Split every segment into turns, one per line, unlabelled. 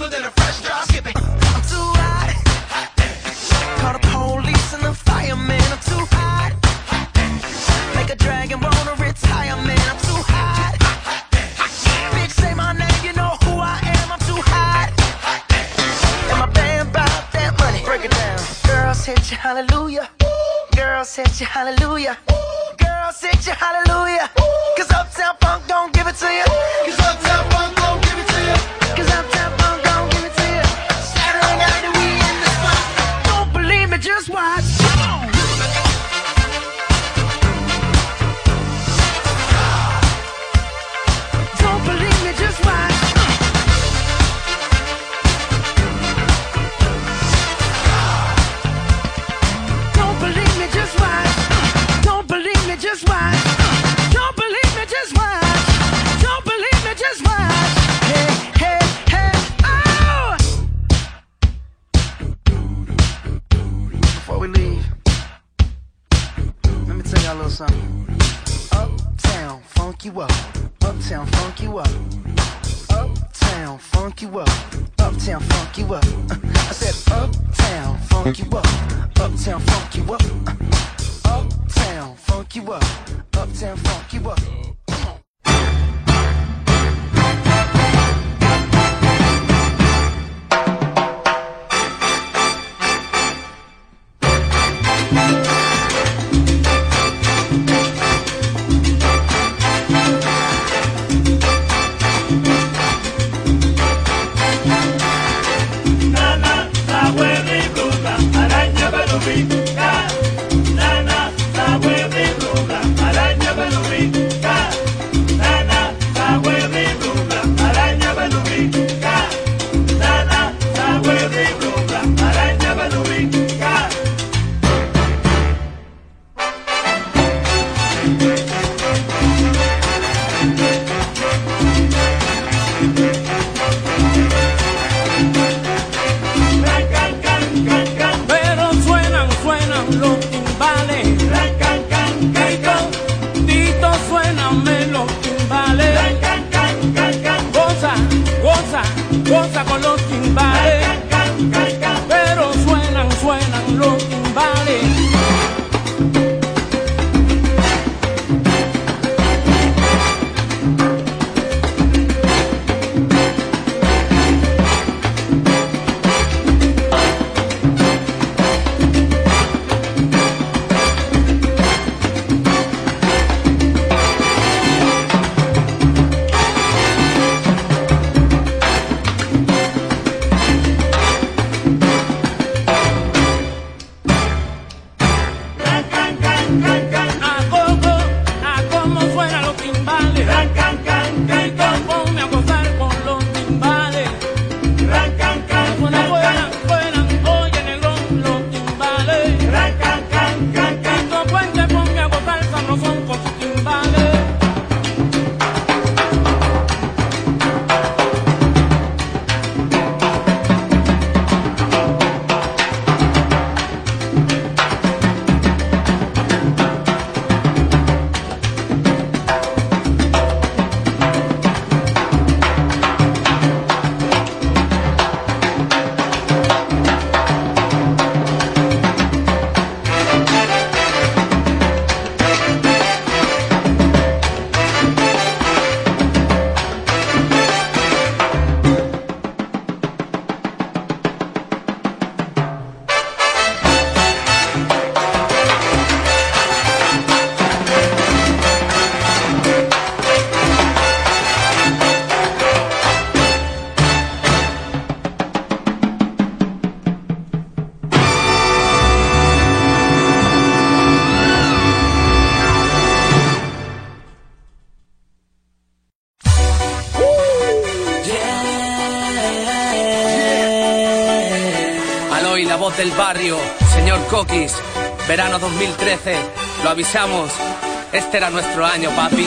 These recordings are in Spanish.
smoother than a it. I'm too hot. hot the police and the. I'm too hot. hot a dragon. I'm too hot. hot say my name, you know who I am. I'm too hot. And my band that money. Break it down. Girls hit you, hallelujah. Girls hit hallelujah. Girls hit hallelujah.
baby. Verano 2013, lo avisamos, este era nuestro año, papi.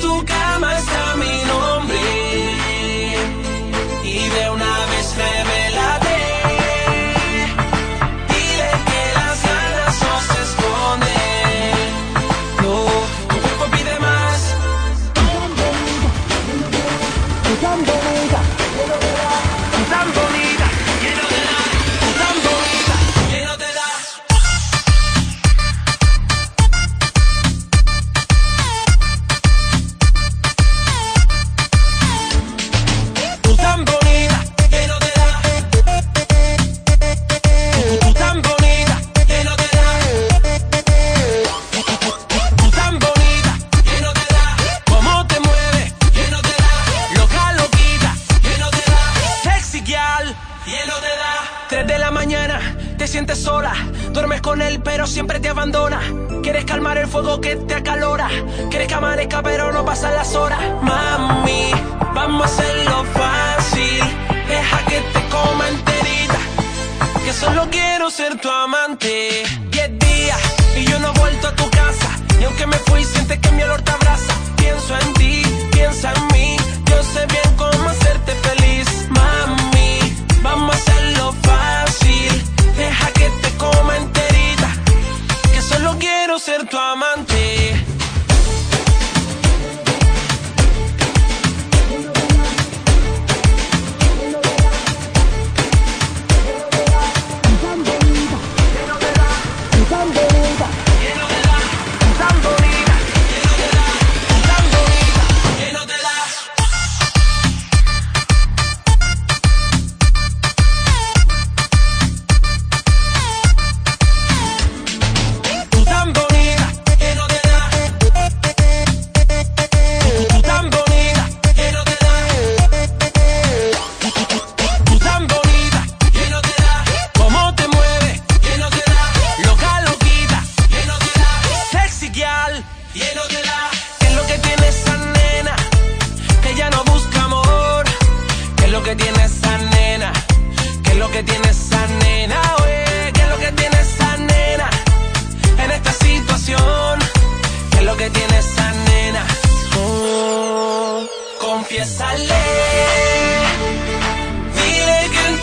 tu cama está mi nombre. Y de una vez revela mañana te sientes sola, duermes con él pero siempre te abandona. Quieres calmar el fuego que te acalora, quieres que amanezca pero no pasan las horas. Mami, vamos a hacerlo fácil, deja que te coma enterita, que solo quiero ser tu amante. Diez días y yo no he vuelto a tu casa, y aunque me fui sientes que mi olor te abraza. Pienso en ti, piensa en mí, yo sé bien cómo hacerte feliz.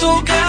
tú que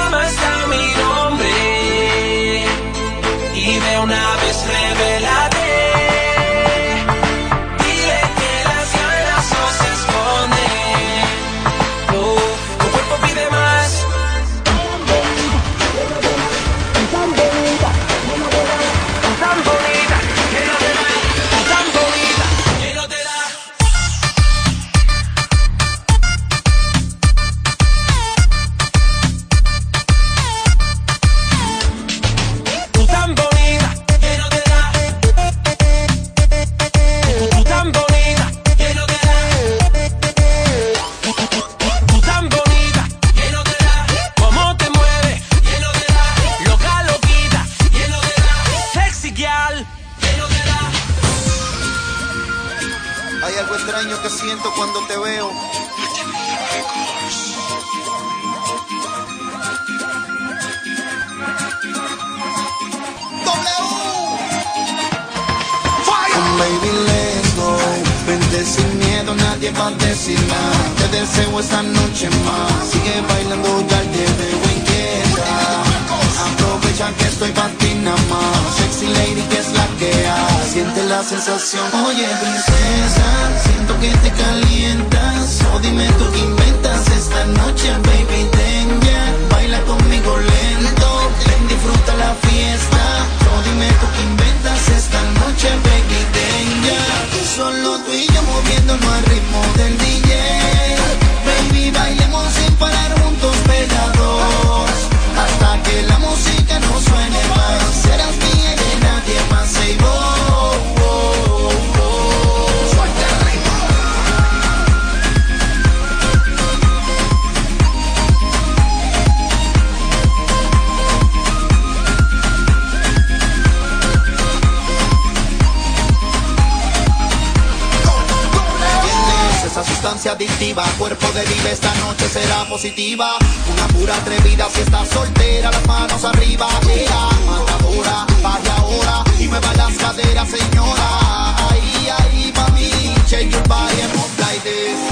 adictiva, cuerpo de vida esta noche será positiva. Una pura atrevida si estás soltera, las manos arriba. Yeah, matadora, baje ahora y mueva las caderas, señora. Ahí, ahí, mami, shake your body and move like this.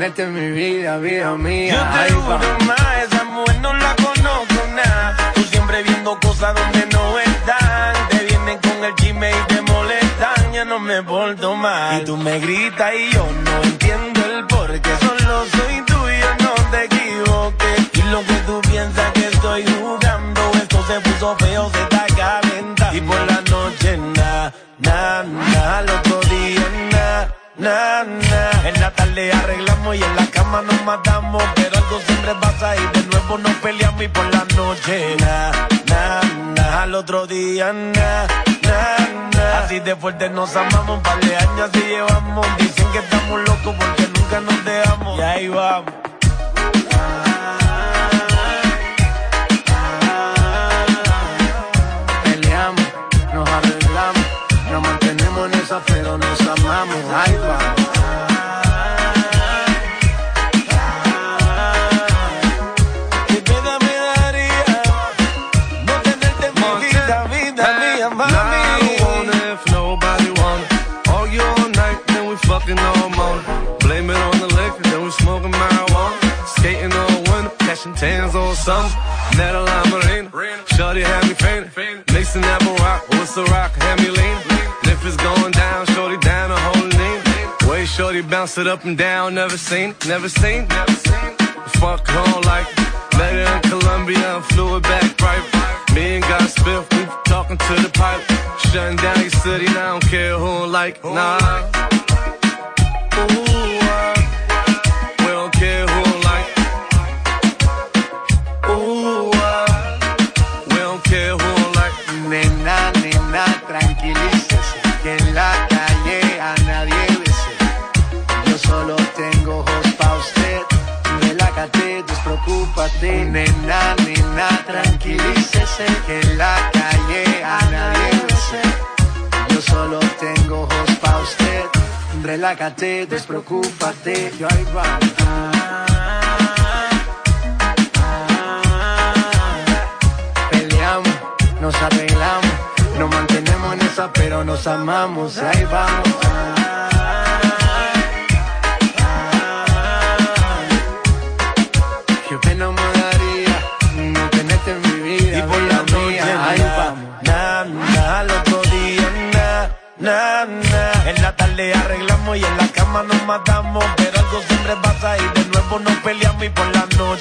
Tenerte en mi vida, vida mía.
Yo te
ahí
juro más, esa mujer no la conozco nada. Tú siempre viendo cosas donde no están. Te vienen con el chisme y te molestan. Ya no me porto mal. Y tú me gritas y yo no entiendo el por qué. Solo soy tuyo, no te equivoques. Y lo que tú piensas que estoy jugando. Esto se puso feo, se está calentando. Y por la noche, na, na, na. Al otro día, na, na, la tarde arreglamos y en la cama nos matamos. Pero algo siempre pasa y de nuevo nos peleamos. Y por la noche, na, na, na. Al otro día, na, na, na. Así de fuerte nos amamos. Un par de años
up and down, never seen, never seen, never seen. Fuck home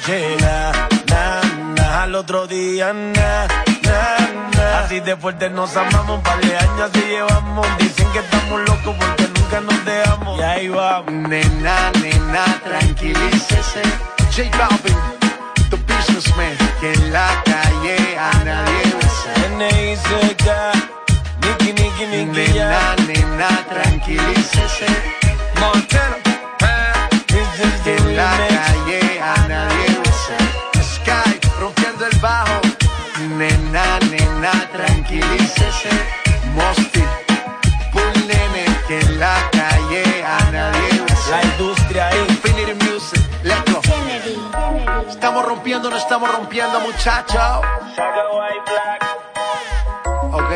Yeah,
na, na, al otro día, na, na, na. Así de fuerte nos amamos, un par de años y llevamos. Dicen que estamos locos porque nunca nos dejamos. Y ahí vamos.
Nena, nena, tranquilícese. J Balvin, the businessman. Que en la calle a nadie
N-I-C-K, Nicky, Nicky, Nicky,
Nena, nena, tranquilícese.
Montero, eh.
This is the
hace Mosti, nene que en la calle a nadie.
La industria
Infinity Music, let's go. Kennedy. Estamos rompiendo, no estamos rompiendo, muchachos. Ok,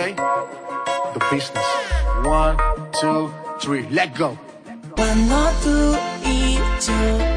the business. One, two, three, let's go.
Cuando tú y yo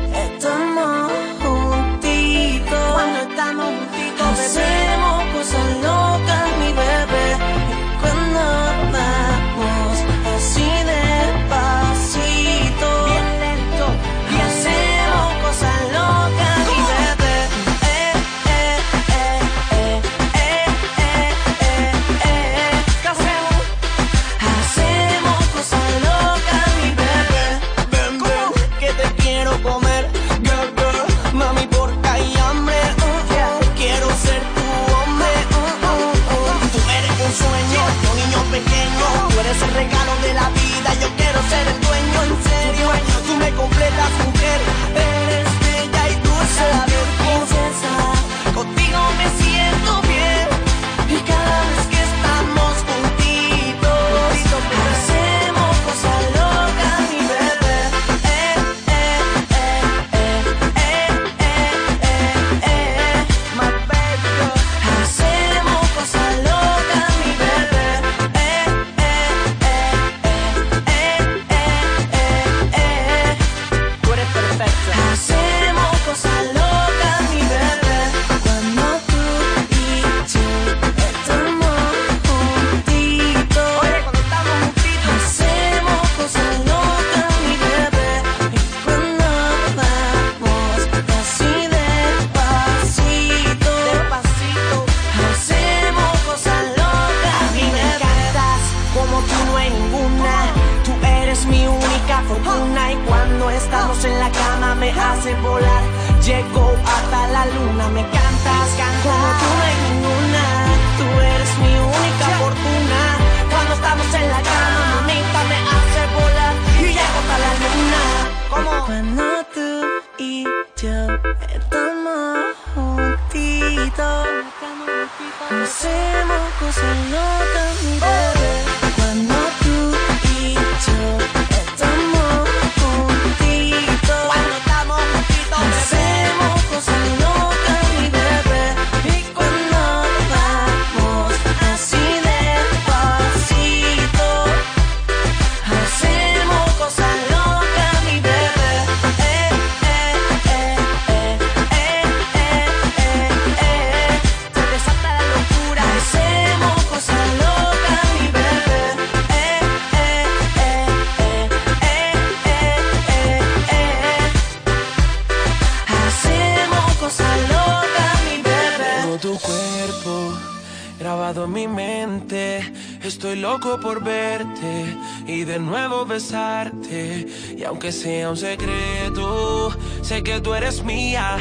Por verte y de nuevo besarte. Y aunque sea un secreto, sé que tú eres mía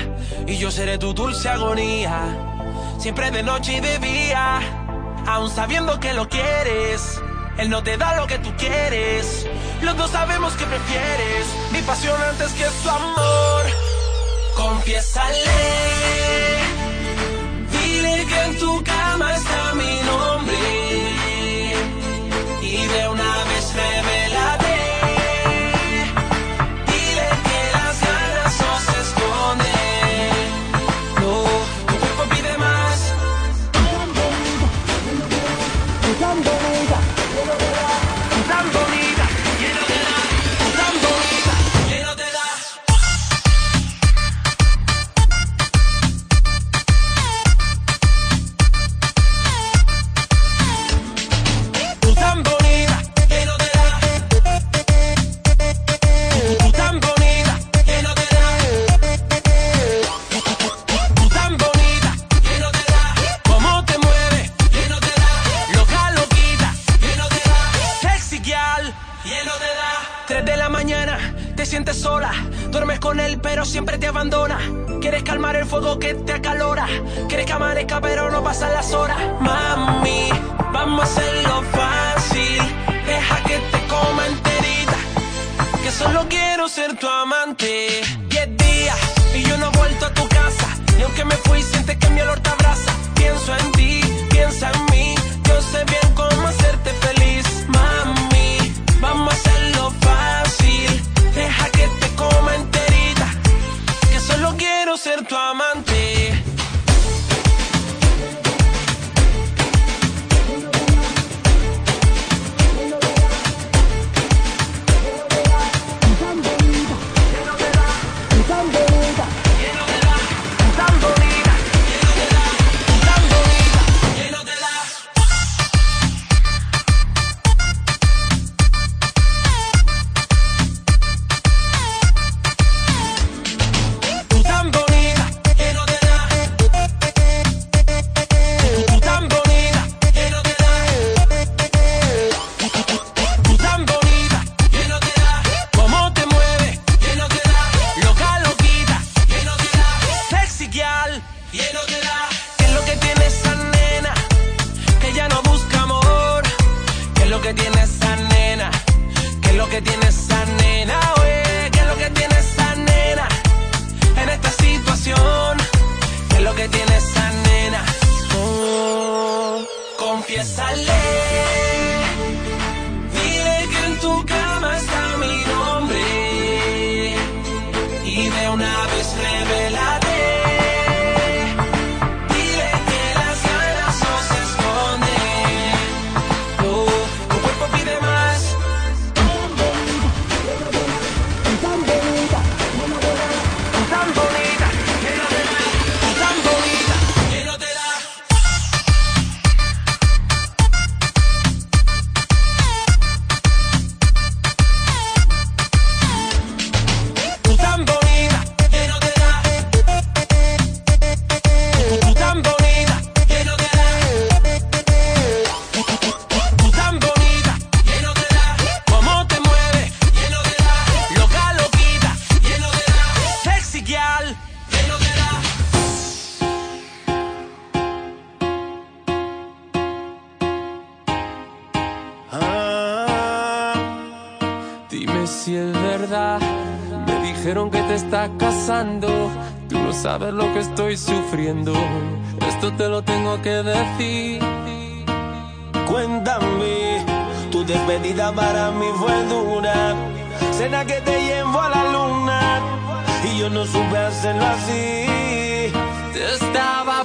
y yo seré tu dulce agonía. Siempre de noche y de día, aún sabiendo que lo quieres. Él no te da lo que tú quieres. Los dos sabemos que prefieres mi pasión antes que su amor. Confiésale. Dile que en tu cama está mi nombre y de una vez revélate. Duermes con él, pero siempre te abandona. Quieres calmar el fuego que te acalora. Quieres que amanezca, pero no pasan las horas. Mami, vamos a hacerlo fácil. Deja que te coma enterita. Que solo quiero ser tu amante. Diez días y yo no he vuelto a tu casa. Y aunque me fui, sientes que mi olor te abraza. Pienso en ti, piensa en mí. Yo sé bien cómo hacerte feliz,
estoy sufriendo. Esto te lo tengo que decir.
Cuéntame, tu despedida para mí fue dura. Cena que te llevo a la luna y yo no supe hacerlo así.
Te estaba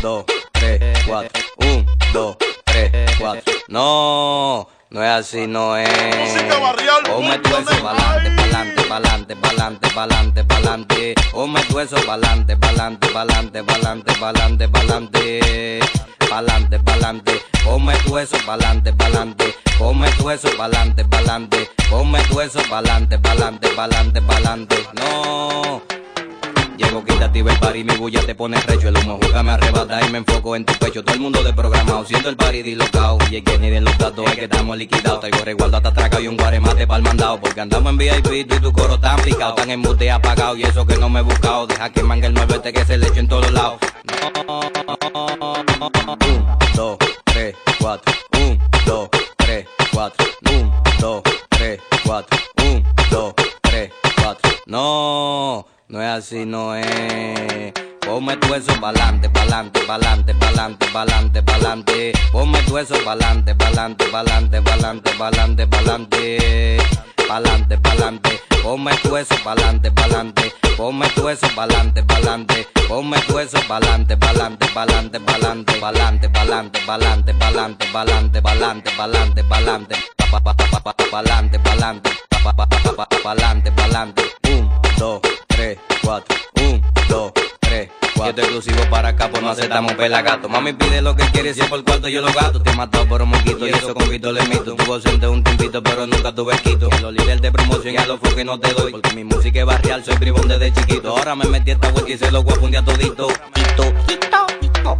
2, 3, 4. 1, 2, 3, 4.
No,
no es así, no es. O me tueso pa'lante, pa'lante, pa'lante, pa'lante, pa'lante, pa'lante. O me tueso pa'lante, pa'lante, pa'lante, pa'lante, pa'lante, pa'lante. Pa'lante, pa'lante. O me tueso pa'lante, pa'lante. Pa'lante, pa'lante. Pa'lante, pa'lante, pa'lante, pa'lante. No. Llego quitativa el party, mi bulla te pone recho El humo juega me arrebata y me enfoco en tu pecho Todo el mundo de programado, siento el party dislocado Y es que ni de los datos es que estamos liquidados Traigo resguardo hasta atracado y un guaremate pa'l mandado Porque andamos en VIP tú y tu coro tan picado Tan en mute apagado y eso que no me he buscado Deja que mangue el 9 este que se le eche en todos lados Un, dos, tres, cuatro Un, dos, tres, cuatro Un, dos, tres, cuatro Un, dos, tres, cuatro No, no es así, no es Ponme tú eso pa'lante, pa'lante, pa'lante, pa'lante, pa'lante, pa'lante Ponme tú eso pa'lante, pa'lante, pa'lante, pa'lante, pa'lante, pa'lante Pa'lante, pa'lante Ponme tú eso pa'lante, pa'lante Ponme tú eso pa'lante, pa'lante Ponme tú eso pa'lante, pa'lante, pa'lante, pa'lante Pa'lante, pa'lante, pa'lante, pa'lante, pa'lante, pa'lante, pa'lante, pa'lante Pa- pa- pa- pa- pa- Pa'lante, pa'lante Pa- pa- pa- pa- pa- Pa'lante, pa'lante dos, tres, cuatro Un, dos, tres, cuatro. Esto exclusivo para acá, por no aceptamos pelagato. Mami pide lo que quiere, si es por cuarto yo lo gasto. Te he matado por un moquito y eso con Vito le mito Tuvo ausente un tiempito, pero nunca tuve quito A los líderes de promoción y a los que no te doy Porque mi música es barrial, soy bribón desde chiquito. Ahora me metí esta vuelta y se lo voy a fundir a todito. Quito, quito, quito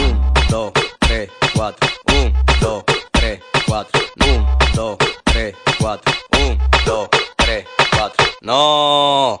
Un, dos, tres, cuatro. Un, dos, tres, cuatro. Un, dos, tres, cuatro. Un, dos, tres, cuatro. No,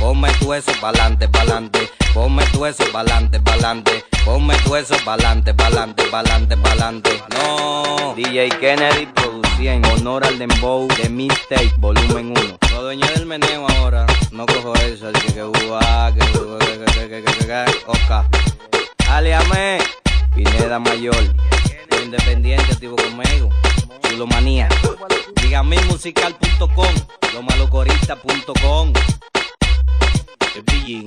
Ponme tu eso pa'lante, pa'lante. Ponme tu eso pa'lante, pa'lante. Ponme tu eso pa'lante, pa'lante, pa'lante, pa'lante. No. DJ Kennedy produciendo. Honor al Dembow de Mistake Volumen 1. Lo dueño del meneo ahora. No cojo eso, así que que uva, que que que que que Oca. Aliame. Pineda Mayor. Independiente, activo conmigo. Chulomanía. Dígame musical.com. Lomalocorista.com el pillín.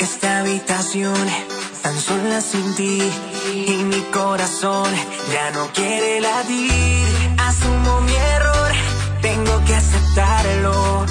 Esta habitación tan sola sin ti y mi corazón ya no quiere latir. Asumo mi error, tengo que aceptarlo.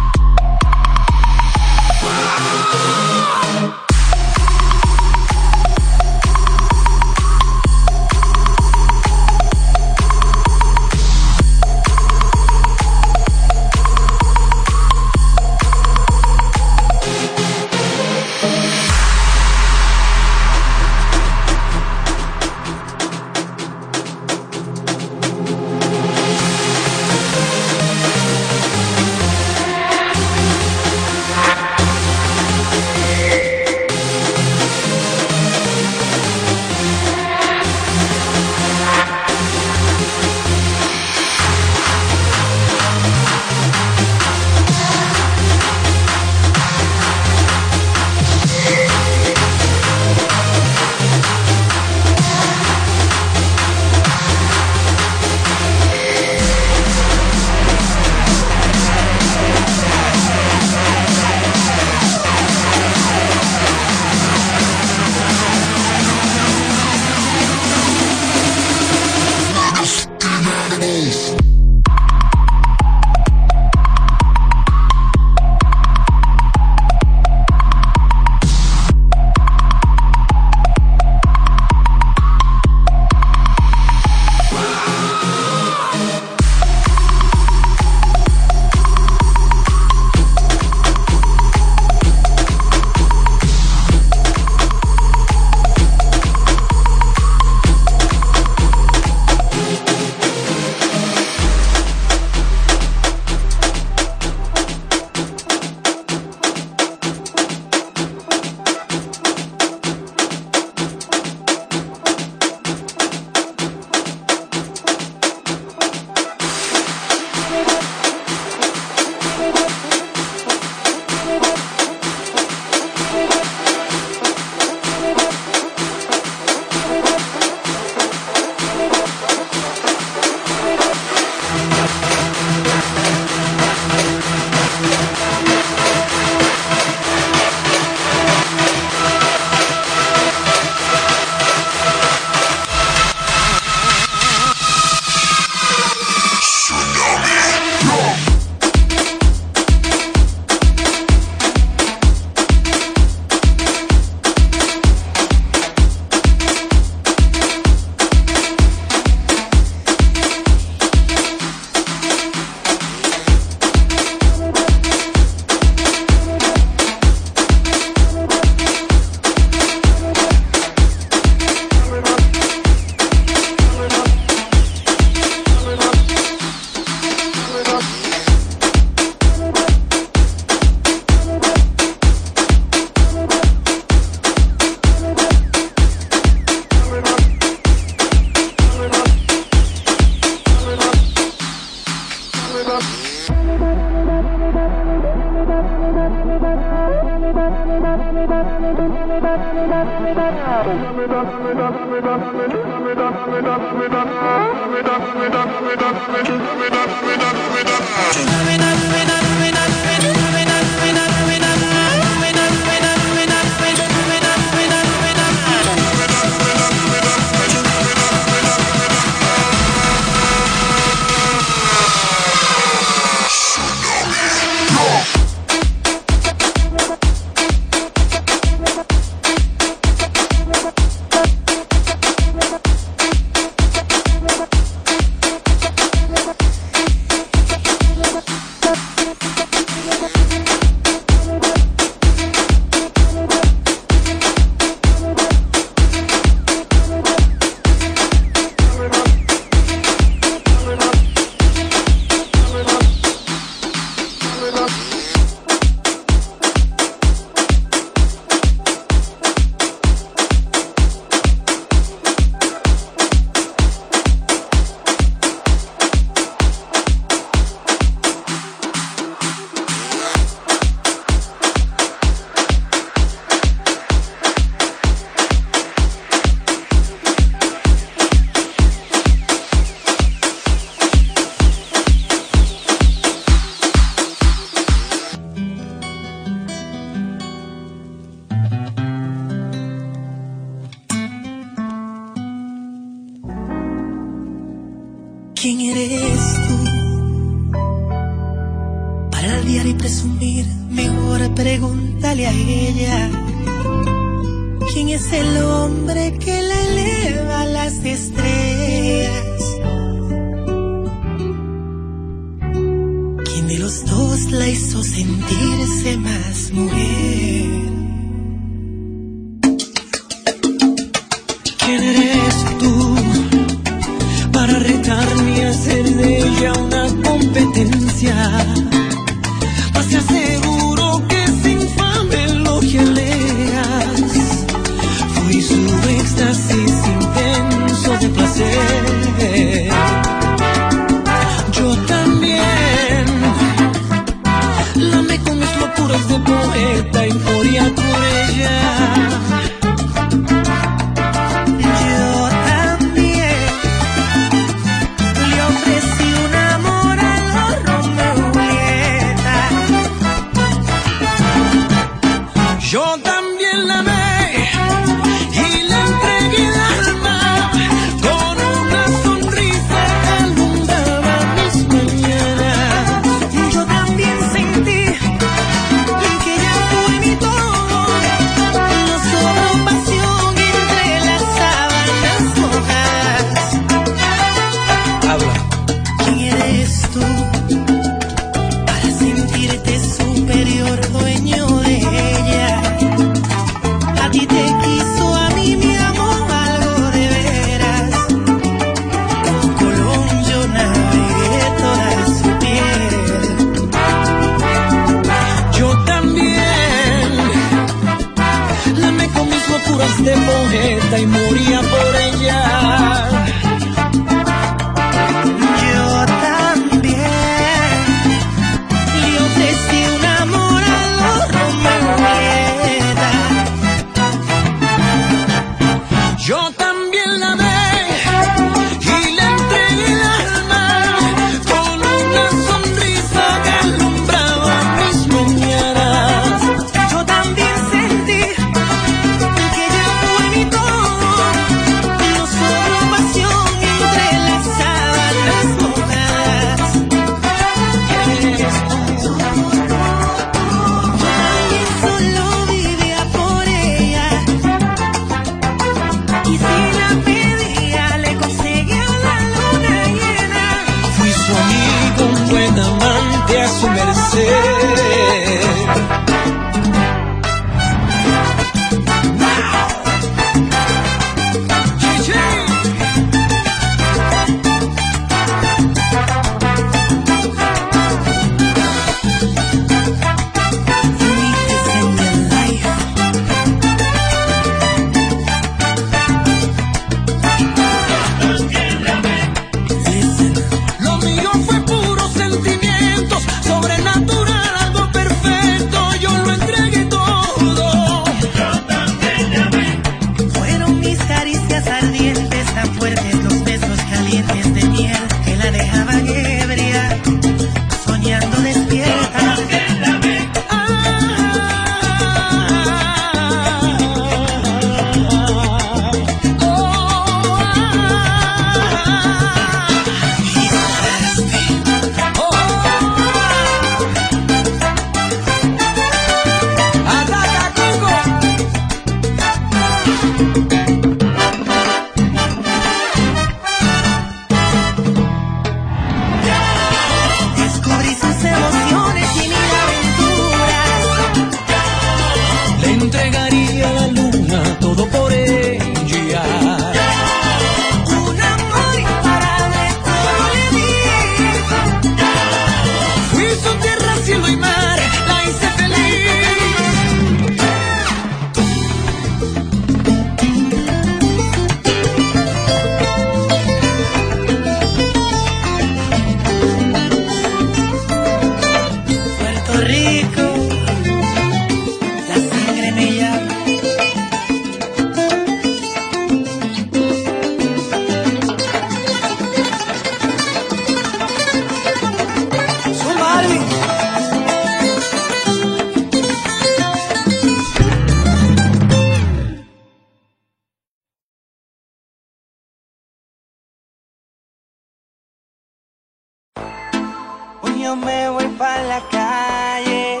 Yo
me
voy para la
calle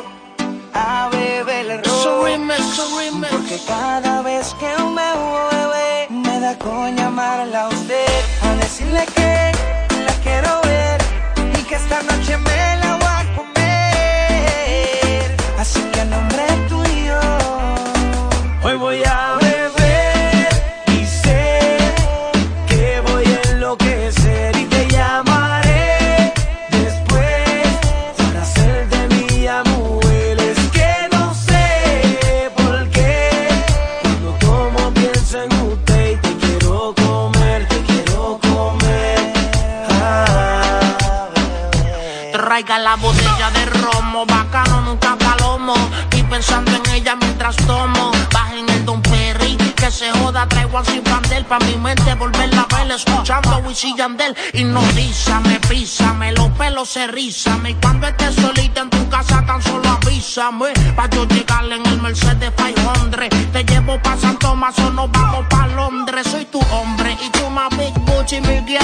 a beber el ron. Porque cada vez que me mueve me da con llamarla a usted a decirle que la quiero ver y que esta noche
mientras tomo. Bajen el Don Perry, que se joda, traigo al sin pandel. Pa' mi mente volverla a ver, escuchando a Wisin Yandel. Hipnotízame, písame, los pelos se rízame. Y cuando estés solita en tu casa, tan solo avísame. Pa' yo llegarle en el Mercedes 500. Te llevo pa' San Tomás o nos vamos pa' Londres. Soy tu hombre y tú más Big Gucci Miguel.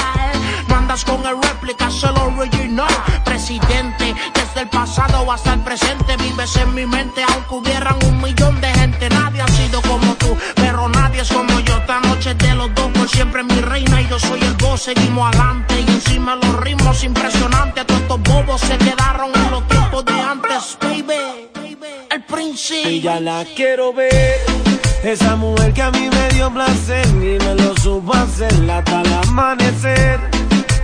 No andas con el réplica, solo original. Presidente, desde el pasado hasta el presente. Vives en mi mente, aunque hubieran un millón de gente. Nadie ha sido como tú, pero nadie es como yo. Esta noche de los dos, por siempre mi reina y yo soy el boss. Seguimos adelante y encima los ritmos impresionantes. Todos estos bobos se quedaron en los tiempos de antes, baby. El príncipe.
Y ya la quiero ver. Esa mujer que a mí me dio placer y me lo supo hacer hasta el amanecer.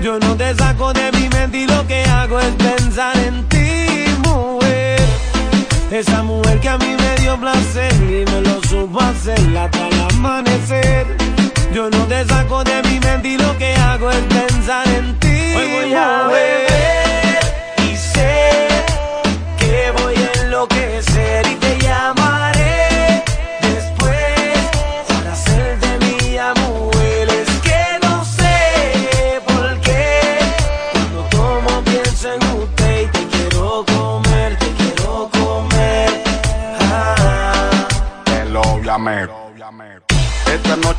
Yo no te saco de mi mente y lo que hago es pensar en ti. Esa mujer que a mí me dio placer y me lo supo hacer hasta el amanecer. Yo no te saco de mi mente y lo que hago es pensar en ti. Hoy voy a beber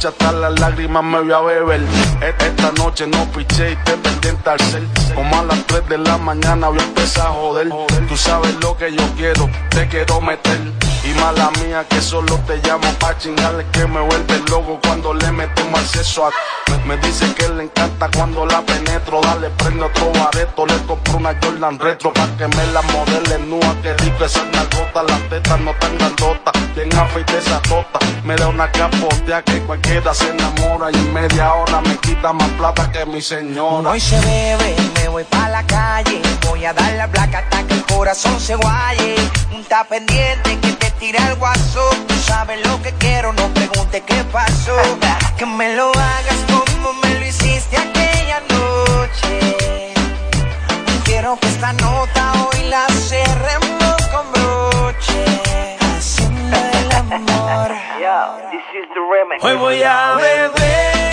noche hasta las lágrimas me voy a beber. E- Esta noche no piché y te pendiente al cel. Como a las 3 de la mañana voy a empezar a joder. Tú sabes lo que yo quiero, te quiero meter. Mala mía que solo te llamo pa' chingarle que me vuelve loco cuando le metemos acceso a... Me, me dice que le encanta cuando la penetro. Dale, prende otro bareto. Le compro una Jordan retro pa' que me la modele nua. Que rico esa nalgota, las tetas no tan grandotas. Bien afeite esa tota. Me da una capotea que cualquiera se enamora. Y en media hora me quita más plata que mi señora.
Hoy se bebe, me voy pa' la calle. Voy a dar la placa hasta que el corazón se guaye. Un ta pendiente que te tira el guaso. Tú sabes lo que quiero, no pregunte qué pasó. Que me lo hagas como me lo hiciste aquella noche. Quiero que esta nota hoy la cerremos con broche. Haciendo el amor.
Hoy voy a beber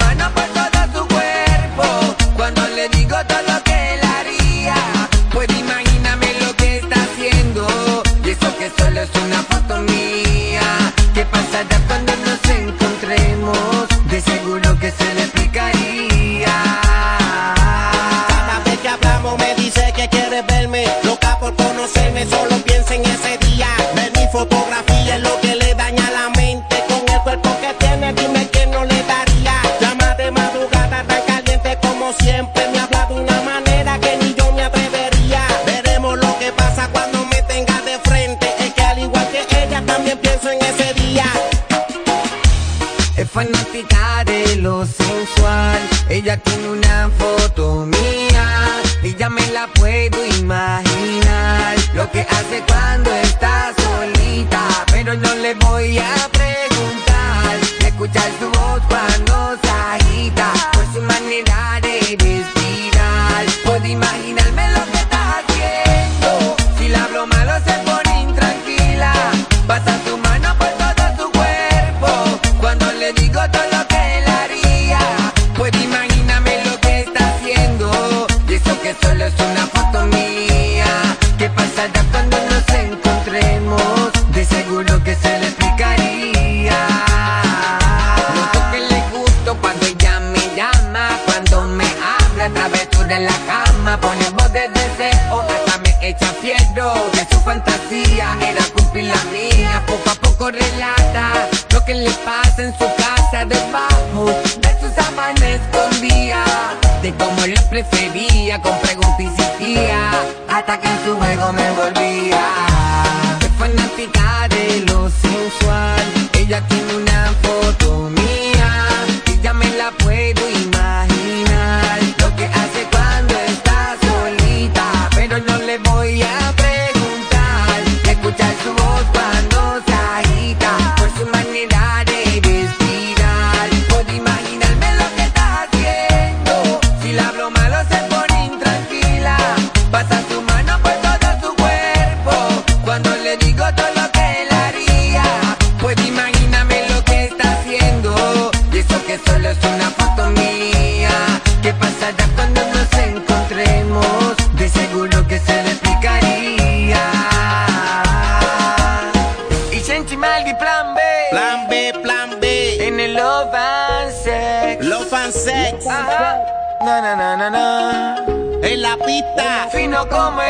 Como me dice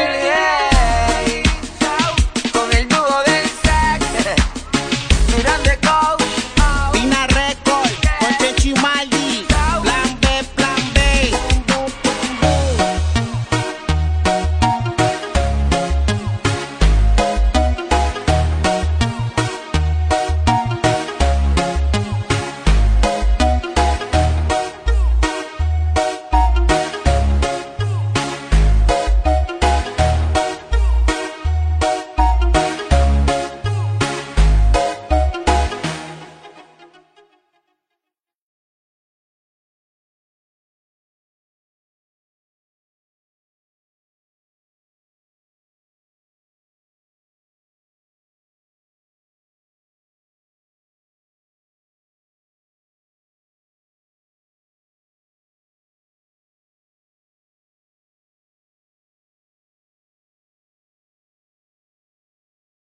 really